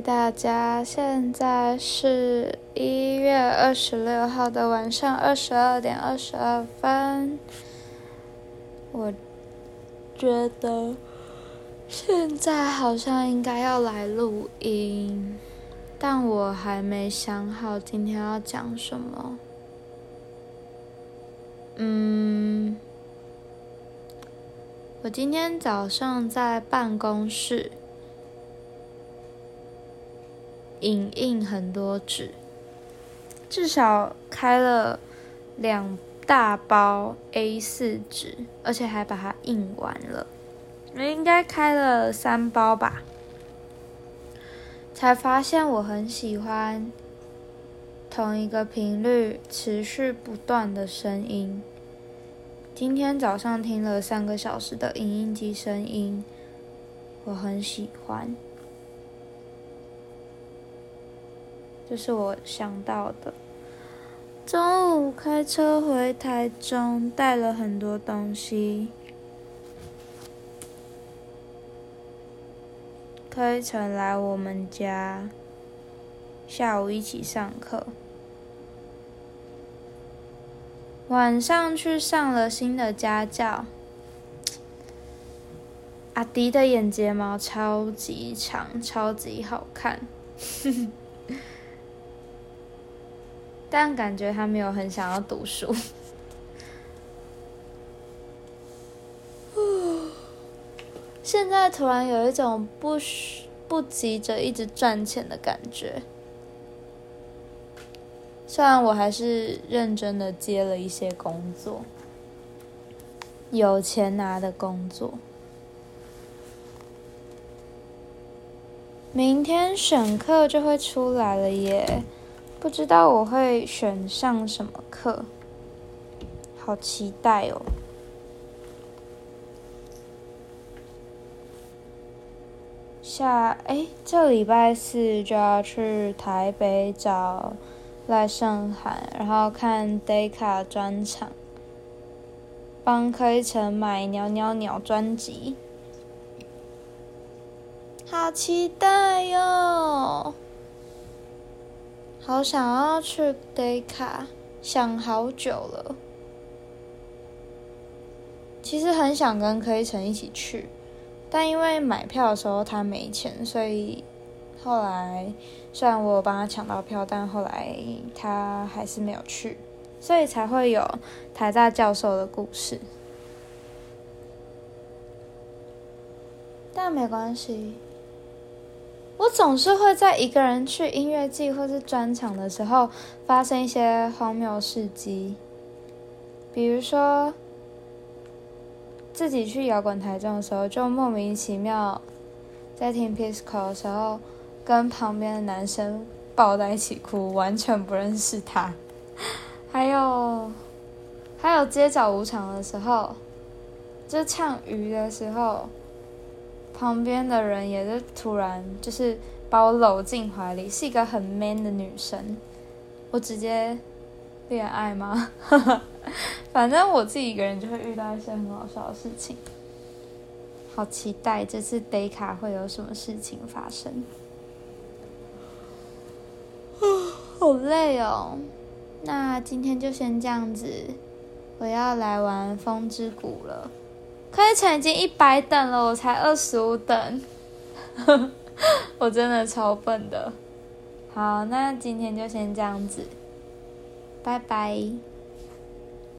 大家！现在是一月二十六号的晚上二十二点二十二分。我觉得现在好像应该要来录音，但我还没想好今天要讲什么。嗯，我今天早上在办公室。影印很多纸，至少开了两大包 A 四纸，而且还把它印完了。我应该开了三包吧，才发现我很喜欢同一个频率持续不断的声音。今天早上听了三个小时的影印机声音，我很喜欢。这是我想到的。中午开车回台中，带了很多东西。开车来我们家，下午一起上课。晚上去上了新的家教。阿迪的眼睫毛超级长，超级好看。但感觉他没有很想要读书。现在突然有一种不不急着一直赚钱的感觉。虽然我还是认真的接了一些工作，有钱拿的工作。明天选课就会出来了耶。不知道我会选上什么课，好期待哦！下哎，这礼拜四就要去台北找赖胜涵，然后看 Dayca 专场，帮柯一成买《鸟鸟鸟》专辑，好期待哟！好想要去 Day 卡，想好久了。其实很想跟柯一成一起去，但因为买票的时候他没钱，所以后来虽然我有帮他抢到票，但后来他还是没有去，所以才会有台大教授的故事。但没关系。我总是会在一个人去音乐季或是专场的时候，发生一些荒谬事迹。比如说，自己去摇滚台中的时候，就莫名其妙在听 Pisco 的时候，跟旁边的男生抱在一起哭，完全不认识他。还有，还有街角舞场的时候，就唱鱼的时候。旁边的人也是突然就是把我搂进怀里，是一个很 man 的女生，我直接恋爱吗？反正我自己一个人就会遇到一些很好笑的事情，好期待这次 day 卡会有什么事情发生。好累哦，那今天就先这样子，我要来玩风之谷了。可是已经一百等了，我才二十五等，我真的超笨的。好，那今天就先这样子，拜拜。